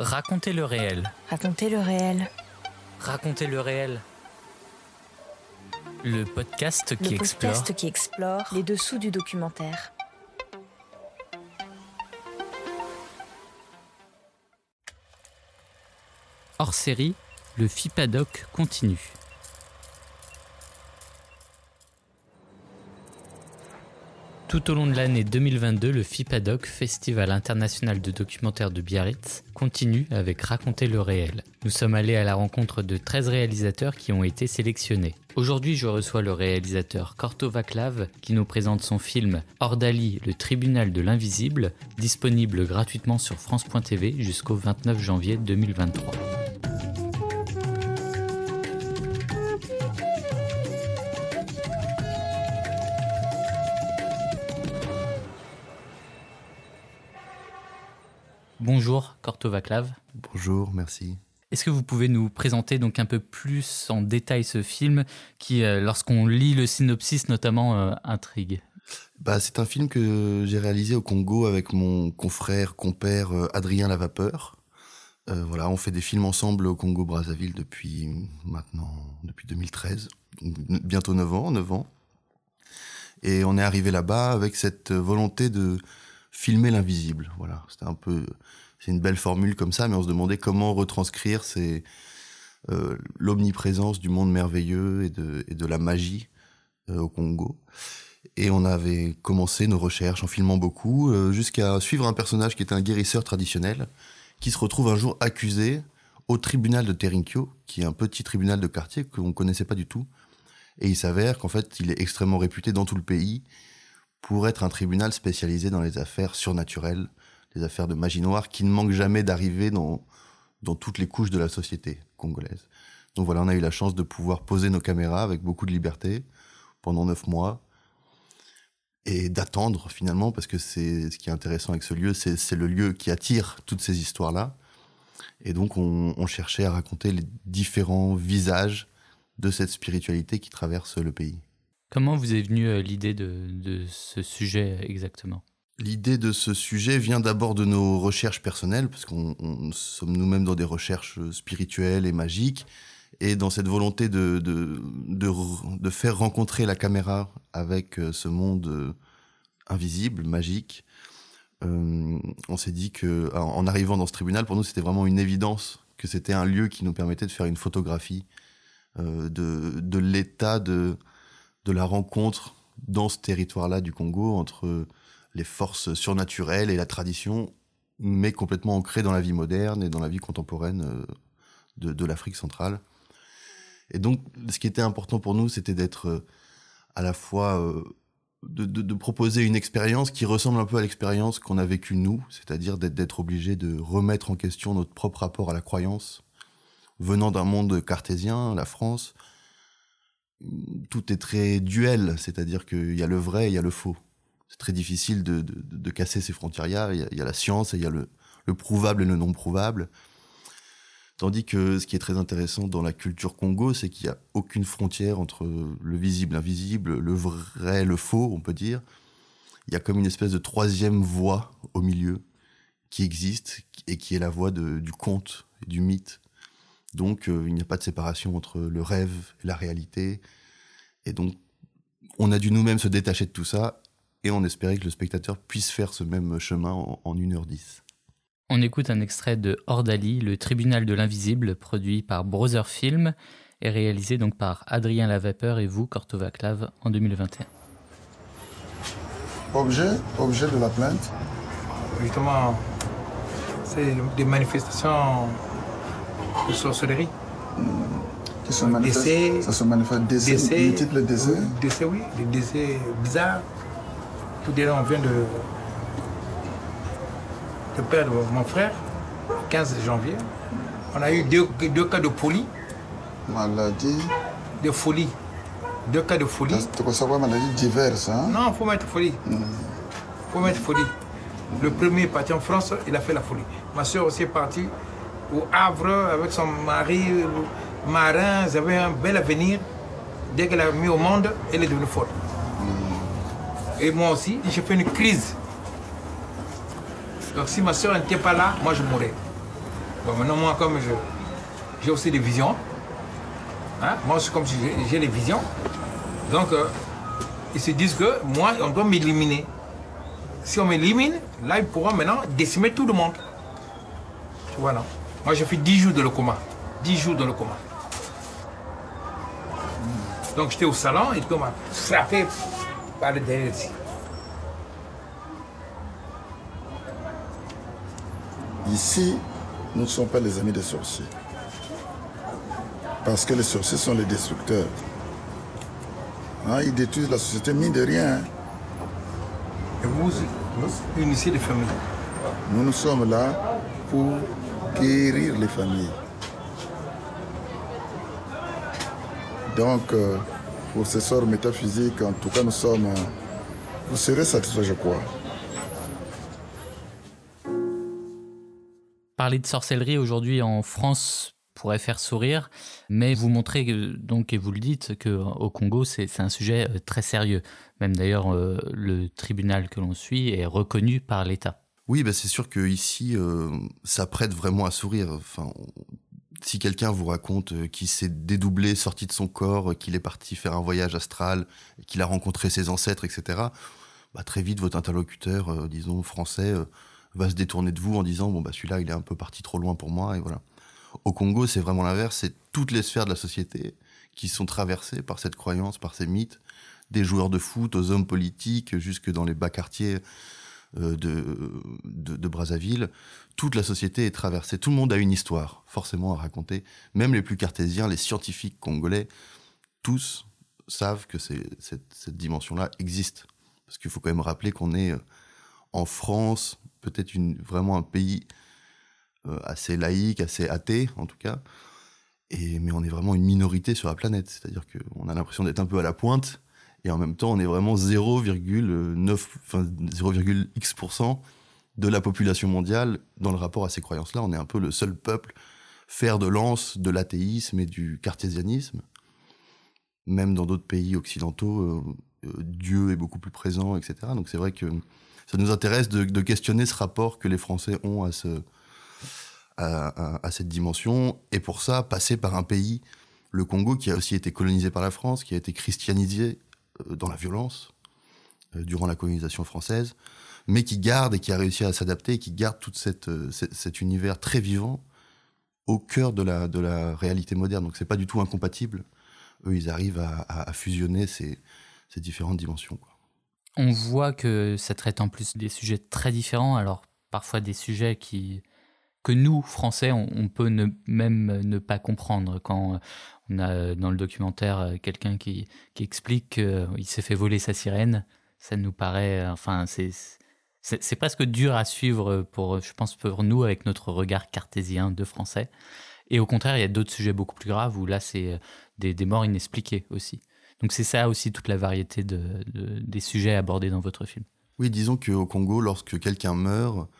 Racontez le réel. Racontez le réel. Racontez le réel. Le podcast qui le explore. podcast qui explore les dessous du documentaire. Hors série, le FIPADOC continue. Tout au long de l'année 2022, le FIPADOC, Festival international de documentaire de Biarritz, continue avec Raconter le réel. Nous sommes allés à la rencontre de 13 réalisateurs qui ont été sélectionnés. Aujourd'hui, je reçois le réalisateur Korto Vaclav qui nous présente son film Ordali, le tribunal de l'invisible, disponible gratuitement sur France.tv jusqu'au 29 janvier 2023. Bonjour Korto Vaclav. Bonjour, merci. Est-ce que vous pouvez nous présenter donc un peu plus en détail ce film qui, euh, lorsqu'on lit le synopsis notamment, euh, intrigue? Bah, C'est un film que j'ai réalisé au Congo avec mon confrère, compère euh, Adrien Lavapeur. Euh, voilà, on fait des films ensemble au Congo-Brazzaville depuis maintenant, depuis 2013, bientôt 9 ans, 9 ans. Et on est arrivé là-bas avec cette volonté de filmer l'invisible. Voilà, c'était un peu, c'est une belle formule comme ça, mais on se demandait comment retranscrire euh, l'omniprésence du monde merveilleux et de, et de la magie euh, au Congo. Et on avait commencé nos recherches en filmant beaucoup, euh, jusqu'à suivre un personnage qui était un guérisseur traditionnel, qui se retrouve un jour accusé au tribunal de Terinkyo, qui est un petit tribunal de quartier qu'on ne connaissait pas du tout. Et il s'avère qu'en fait, il est extrêmement réputé dans tout le pays pour être un tribunal spécialisé dans les affaires surnaturelles, les affaires de magie noire, qui ne manquent jamais d'arriver dans, dans toutes les couches de la société congolaise. Donc voilà, on a eu la chance de pouvoir poser nos caméras avec beaucoup de liberté pendant neuf mois et d'attendre finalement, parce que c'est ce qui est intéressant avec ce lieu, c'est le lieu qui attire toutes ces histoires-là. Et donc on, on, cherchait à raconter les différents visages de cette spiritualité qui traverse le pays. Comment vous est venue euh, l'idée de, ce sujet exactement? L'idée de ce sujet vient d'abord de nos recherches personnelles, parce qu'on sommes nous-mêmes dans des recherches spirituelles et magiques, et dans cette volonté de, de, de, faire rencontrer la caméra avec euh, ce monde invisible, magique, euh, on s'est dit que en arrivant dans ce tribunal, pour nous, c'était vraiment une évidence que c'était un lieu qui nous permettait de faire une photographie euh, de, de l'état de, de la rencontre dans ce territoire-là du Congo entre les forces surnaturelles et la tradition, mais complètement ancrée dans la vie moderne et dans la vie contemporaine euh, de, l'Afrique centrale. Et donc, ce qui était important pour nous, c'était d'être à la fois euh, de, de, proposer une expérience qui ressemble un peu à l'expérience qu'on a vécue nous, c'est-à-dire d'être obligé de remettre en question notre propre rapport à la croyance, venant d'un monde cartésien, la France, tout est très duel, c'est-à-dire qu'il y a le vrai et il y a le faux. C'est très difficile de, casser ces frontières. Il y, a, la science et il y a le, le prouvable et le non prouvable. Tandis que ce qui est très intéressant dans la culture Congo, c'est qu'il n'y a aucune frontière entre le visible, l'invisible, le vrai, le faux, on peut dire. Il y a comme une espèce de troisième voie au milieu qui existe et qui est la voie du conte, du mythe. Donc euh, il n'y a pas de séparation entre le rêve et la réalité. Et donc on a dû nous-mêmes se détacher de tout ça et on espérait que le spectateur puisse faire ce même chemin en, en 1h10. On écoute un extrait de Ordali, le tribunal de l'invisible, produit par Brother Film et réalisé donc par Adrien Lavapeur et vous, Korto Vaclav, en 2021. Objet, objet de la plainte Justement, c'est des manifestations de sorcellerie. Mmh. Qui se manifestent Décès, Ça se manifeste décès, décès, multiples décès. Décès, oui, des décès bizarres. Tout déjà, on vient de, de perdre mon frère, 15 janvier. On a eu deux, deux cas de folie. Maladie. De folie. Deux cas de folie. Tu peux savoir maladies diverses, hein? Non, il faut mettre folie. Il mmh. faut mettre folie. Le premier est parti en France, il a fait la folie. Ma soeur aussi est partie au Havre avec son mari marin. Ils avaient un bel avenir. Dès qu'elle a mis au monde, elle est devenue folle. Mmh. Et moi aussi, j'ai fait une crise. Donc si ma soeur n'était pas là, moi je mourrais. Bon, maintenant, moi, comme je, j'ai aussi des visions, hein, moi, c'est comme si j'ai, les visions. Donc, euh, ils se disent que moi, on doit m'éliminer. Si on m'élimine, là, ils pourront maintenant décimer tout le monde. Tu vois, non? Moi, j'ai fait 10 jours de le coma. 10 jours dans le coma. Donc, j'étais au salon et on m'a frappé par le derrière ici. Ici, nous ne sommes pas les amis des sorciers. Parce que les sorciers sont les destructeurs. Hein, ils détruisent la société, mine de rien. hein. Et vous, vous unissez les familles. Nous, nous sommes là pour guérir les familles. Donc, euh, pour ces sorts métaphysiques, en tout cas, nous sommes. euh, vous serez satisfaits, je crois. Parler de sorcellerie aujourd'hui en France pourrait faire sourire, mais vous montrez donc et vous le dites que au Congo c'est un sujet euh, très sérieux. Même d'ailleurs le tribunal que l'on suit est reconnu par l'État. Oui, bah c'est sûr que ici, euh, ça prête vraiment à sourire. Enfin, si quelqu'un vous raconte euh, qu'il s'est dédoublé, sorti de son corps, euh, qu'il est parti faire un voyage astral, qu'il a rencontré ses ancêtres, etc., bah, très vite, votre interlocuteur, disons français, va se détourner de vous en disant bon bah celui-là, il est un peu parti trop loin pour moi, et voilà. Au Congo, c'est vraiment l'inverse. C'est toutes les sphères de la société qui sont traversées par cette croyance, par ces mythes, des joueurs de foot aux hommes politiques, jusque dans les bas quartiers de, de, Brazzaville, toute la société est traversée. Tout le monde a une histoire, forcément, à raconter. Même les plus cartésiens, les scientifiques congolais, tous savent que cette, dimension-là existe. Parce qu'il faut quand même rappeler qu'on est euh, en France, peut-être vraiment un pays euh, assez laïque, assez athée, en tout cas. Et, mais on est vraiment une minorité sur la planète. C'est-à-dire qu'on a l'impression d'être un peu à la pointe, et en même temps, on est vraiment 0,9, enfin 0,x% de la population mondiale dans le rapport à ces croyances-là. On est un peu le seul peuple fer de lance de l'athéisme et du cartésianisme. Même dans d'autres pays occidentaux, euh, euh, Dieu est beaucoup plus présent, etc. Donc c'est vrai que ça nous intéresse de, questionner ce rapport que les Français ont à, ce, à, à- à cette dimension. Et pour ça, passer par un pays, le Congo, qui a aussi été colonisé par la France, qui a été christianisé dans la violence euh, durant la colonisation française, mais qui garde et qui a réussi à s'adapter, qui garde tout euh, cet univers très vivant au cœur de la, réalité moderne. Donc c'est pas du tout incompatible. Eux, ils arrivent à, fusionner ces, différentes dimensions. On voit que ça traite en plus des sujets très différents, alors parfois des sujets qui que nous, Français, on, peut ne, même ne pas comprendre. Quand euh, on a euh, dans le documentaire euh, quelqu'un qui, qui explique qu'il s'est fait voler sa sirène, ça nous paraît, enfin, c'est presque dur à suivre pour, je pense, pour nous avec notre regard cartésien de Français. Et au contraire, il y a d'autres sujets beaucoup plus graves où là, c'est des, des morts inexpliquées aussi. Donc c'est ça aussi toute la variété de, de- des sujets abordés dans votre film. Oui, disons qu'au Congo, lorsque quelqu'un meurt,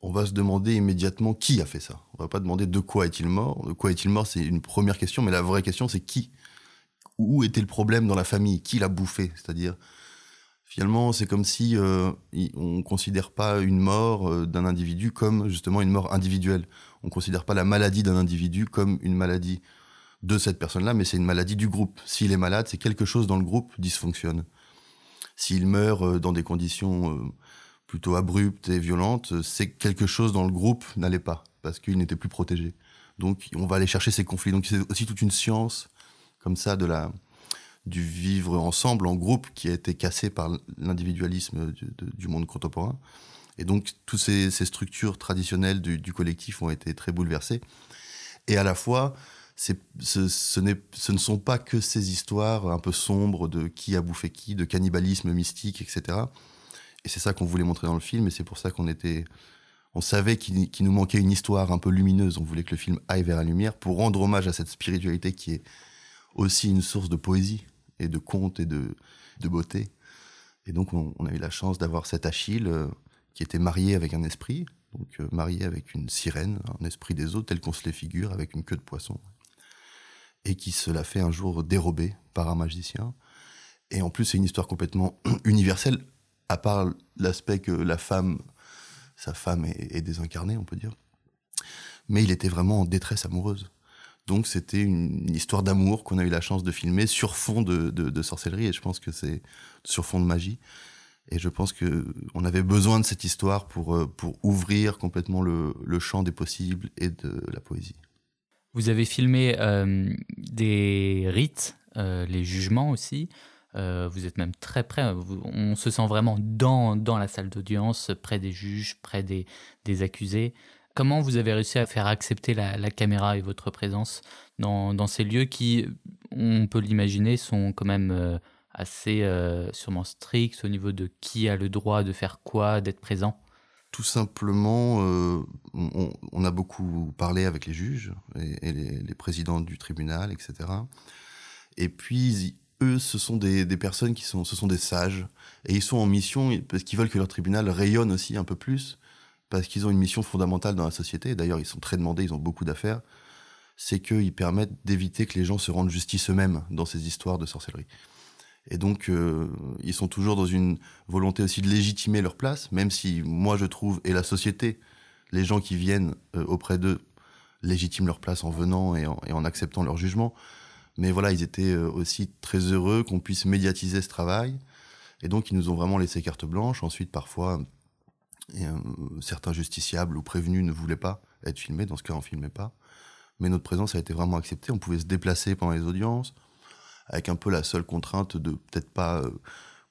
on va se demander immédiatement qui a fait ça. On va pas demander de quoi est-il mort. De quoi est-il mort, c'est une première question, mais la vraie question, c'est qui? Où était le problème dans la famille? Qui l'a bouffé? C'est-à-dire, finalement, c'est comme si euh, on considère pas une mort euh, d'un individu comme justement une mort individuelle. On considère pas la maladie d'un individu comme une maladie de cette personne-là, mais c'est une maladie du groupe. S'il est malade, c'est quelque chose dans le groupe dysfonctionne. S'il meurt euh, dans des conditions plutôt abruptes et violentes, euh, c'est que quelque chose dans le groupe n'allait pas, parce qu'il n'était plus protégé. Donc on va aller chercher ces conflits. Donc c'est aussi toute une science comme ça de la du vivre ensemble en groupe qui a été cassé par l'individualisme du, de- du monde contemporain. Et donc toutes ces, structures traditionnelles du, collectif ont été très bouleversées. Et à la fois, ce, ce, ce ne sont pas que ces histoires un peu sombres de qui a bouffé qui, de cannibalisme mystique, etc. Et c'est ça qu'on voulait montrer dans le film, et c'est pour ça qu'on était, on savait qu'il nous manquait une histoire un peu lumineuse. On voulait que le film aille vers la lumière pour rendre hommage à cette spiritualité qui est aussi une source de poésie et de contes et de, beauté. Et donc on, on a eu la chance d'avoir cet Achille euh, qui était marié avec un esprit, donc euh, marié avec une sirène, un esprit des eaux tel qu'on se les figure, avec une queue de poisson, et qui se l'a fait un jour dérober par un magicien. Et en plus, c'est une histoire complètement universelle, à part l'aspect que la femme, sa femme est, désincarnée, on peut dire. mais il était vraiment en détresse amoureuse. Donc c'était une, histoire d'amour qu'on a eu la chance de filmer sur fond de, sorcellerie, et je pense que c'est sur fond de magie. Et je pense qu'on avait besoin de cette histoire pour, euh, pour ouvrir complètement le, champ des possibles et de la poésie. Vous avez filmé euh, des rites, euh, les jugements aussi. Vous êtes même très près. on se sent vraiment dans, dans la salle d'audience, près des juges, près des, des accusés. Comment vous avez réussi à faire accepter la, caméra et votre présence dans, ces lieux qui, on peut l'imaginer, sont quand même euh, assez euh, sûrement stricts au niveau de qui a le droit de faire quoi, d'être présent? Tout simplement, euh, on, a beaucoup parlé avec les juges et, les, présidents du tribunal, etc. Et puis, eux, ce sont des, personnes qui sont, ce sont des sages, et ils sont en mission parce qu'ils veulent que leur tribunal rayonne aussi un peu plus parce qu'ils ont une mission fondamentale dans la société, d'ailleurs ils sont très demandés, ils ont beaucoup d'affaires, c'est qu'ils permettent d'éviter que les gens se rendent justice eux-mêmes dans ces histoires de sorcellerie. Et donc, euh, ils sont toujours dans une volonté aussi de légitimer leur place, même si moi je trouve, et la société, les gens qui viennent euh, auprès d'eux légitiment leur place en venant et en, acceptant leur jugement. Mais voilà, ils étaient euh, aussi très heureux qu'on puisse médiatiser ce travail. Et donc, ils nous ont vraiment laissé carte blanche. Ensuite, parfois, euh, certains justiciables ou prévenus ne voulaient pas être filmés. Dans ce cas, on filmait pas. Mais notre présence a été vraiment acceptée. On pouvait se déplacer pendant les audiences, avec un peu la seule contrainte de peut-être pas euh,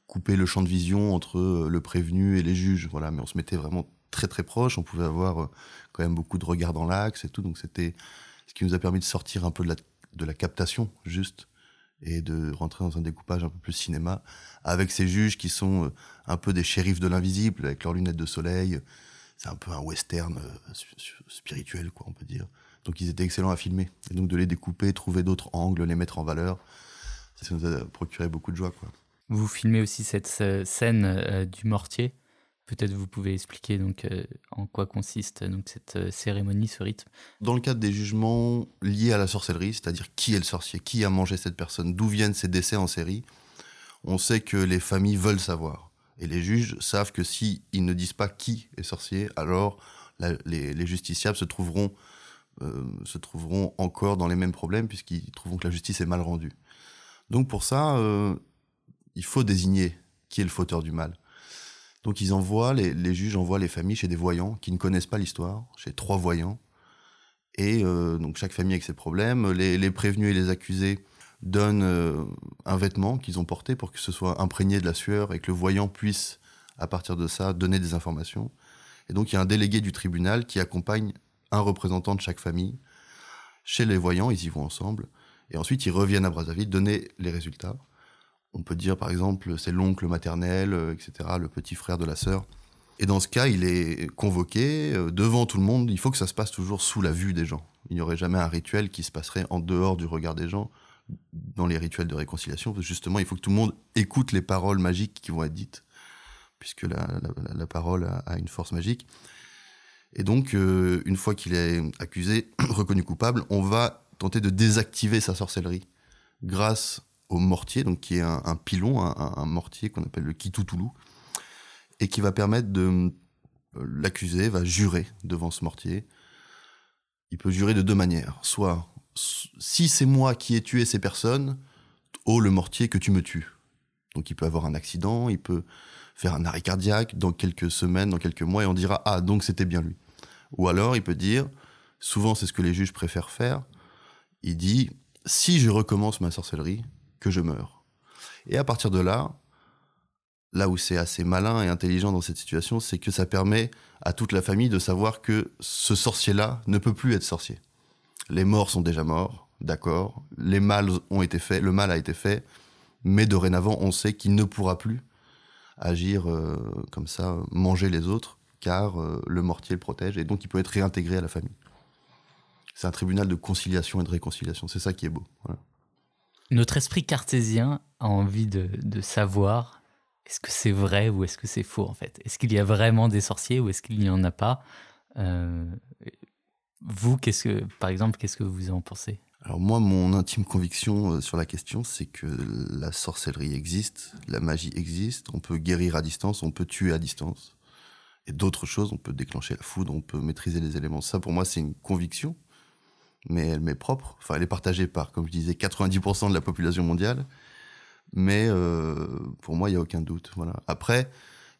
couper le champ de vision entre le prévenu et les juges. Voilà, mais on se mettait vraiment très très proche. On pouvait avoir quand même beaucoup de regards dans l'axe et tout. Donc c'était ce qui nous a permis de sortir un peu de la, de la captation juste et de rentrer dans un découpage un peu plus cinéma, avec ces juges qui sont euh, un peu des shérifs de l'invisible, avec leurs lunettes de soleil. C'est un peu un western euh, spirituel, quoi, on peut dire. Donc ils étaient excellents à filmer. Et donc de les découper, trouver d'autres angles, les mettre en valeur, ça nous a procuré beaucoup de joie, quoi. Vous filmez aussi cette scène euh, du mortier? Peut-être vous pouvez expliquer donc euh, en quoi consiste donc cette euh, cérémonie, ce rythme? Dans le cadre des jugements liés à la sorcellerie, c'est-à-dire qui est le sorcier, qui a mangé cette personne, d'où viennent ces décès en série, on sait que les familles veulent savoir. Et les juges savent que si ils ne disent pas qui est sorcier, alors les, justiciables se trouveront, euh, se trouveront encore dans les mêmes problèmes puisqu'ils trouveront que la justice est mal rendue. Donc pour ça, il faut désigner qui est le fauteur du mal. Donc ils envoient, les, juges envoient les familles chez des voyants qui ne connaissent pas l'histoire, chez trois voyants. Et euh, donc chaque famille avec ses problèmes. Les, prévenus et les accusés donnent euh, un vêtement qu'ils ont porté pour que ce soit imprégné de la sueur et que le voyant puisse, à partir de ça, donner des informations. Et donc il y a un délégué du tribunal qui accompagne un représentant de chaque famille chez les voyants, ils y vont ensemble. Et ensuite ils reviennent à Brazzaville donner les résultats. On peut dire par exemple c'est l'oncle maternel, euh, etc., le petit frère de la sœur. Et dans ce cas, il est convoqué euh, devant tout le monde. Il faut que ça se passe toujours sous la vue des gens. Il n'y aurait jamais un rituel qui se passerait en dehors du regard des gens dans les rituels de réconciliation. justement, il faut que tout le monde écoute les paroles magiques qui vont être dites, puisque la, parole a, une force magique. Et donc, euh, une fois qu'il est accusé, reconnu coupable, on va tenter de désactiver sa sorcellerie grâce au mortier, donc qui est un, pilon, un, mortier qu'on appelle le kitoutoulou, et qui va permettre de euh, l'accusé va jurer devant ce mortier. Il peut jurer de deux manières. Soit, si c'est moi qui ai tué ces personnes, oh le mortier que tu me tues. Donc il peut avoir un accident, il peut faire un arrêt cardiaque dans quelques semaines, dans quelques mois, et on dira ah donc c'était bien lui. Ou alors il peut dire, souvent c'est ce que les juges préfèrent faire, il dit si je recommence ma sorcellerie, que je meurs. Et à partir de là, là où c'est assez malin et intelligent dans cette situation, c'est que ça permet à toute la famille de savoir que ce sorcier-là ne peut plus être sorcier. Les morts sont déjà morts, d'accord. Les mâles ont été faits, le mal a été fait, mais dorénavant, on sait qu'il ne pourra plus agir euh, comme ça, manger les autres, car euh, le mortier le protège et donc il peut être réintégré à la famille. C'est un tribunal de conciliation et de réconciliation. C'est ça qui est beau. Notre esprit cartésien a envie de, savoir est-ce que c'est vrai ou est-ce que c'est faux en fait? Est-ce qu'il y a vraiment des sorciers ou est-ce qu'il n'y en a pas? Euh, Vous, qu'est-ce que, par exemple, qu'est-ce que vous en pensez? Alors moi, mon intime conviction euh, sur la question, c'est que la sorcellerie existe, la magie existe, on peut guérir à distance, on peut tuer à distance. et d'autres choses. On peut déclencher la foudre, on peut maîtriser les éléments. Ça, pour moi, c'est une conviction, mais elle m'est propre. Enfin, elle est partagée par, comme je disais, 90% de la population mondiale. Mais euh, pour moi, il n'y a aucun doute. Voilà. Après,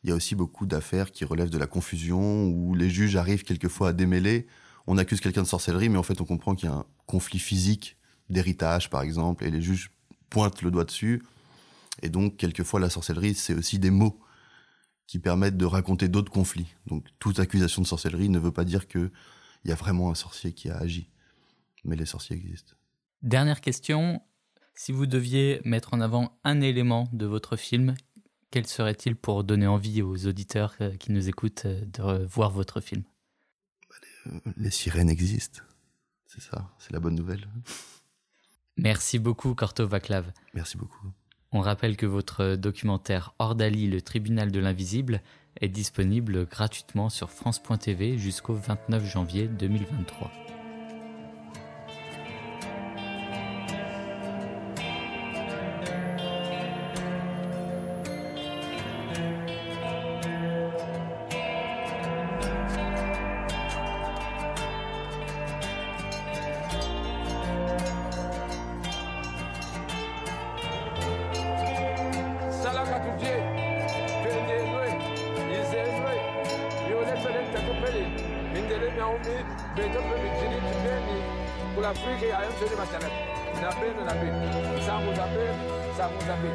il y a aussi beaucoup d'affaires qui relèvent de la confusion, où les juges arrivent quelquefois à démêler. On accuse quelqu'un de sorcellerie, mais en fait, on comprend qu'il y a un conflit physique d'héritage, par exemple, et les juges pointent le doigt dessus. Et donc, quelquefois, la sorcellerie, c'est aussi des mots qui permettent de raconter d'autres conflits. Donc, toute accusation de sorcellerie ne veut pas dire qu'il y a vraiment un sorcier qui a agi. Mais les sorciers existent. Dernière question. Si vous deviez mettre en avant un élément de votre film, quel serait-il pour donner envie aux auditeurs euh, qui nous écoutent euh, de voir votre film? Euh, Les sirènes existent. C'est ça, c'est la bonne nouvelle. Merci beaucoup, Corto Vaclav. Merci beaucoup. On rappelle que votre documentaire Ordali, le tribunal de l'invisible, est disponible gratuitement sur France.tv jusqu'au 29 janvier 2023. ombi beto mpe mijili pembeni kula afrike ayo nzoni matanati na beno na beno sango nzambe sango nzambe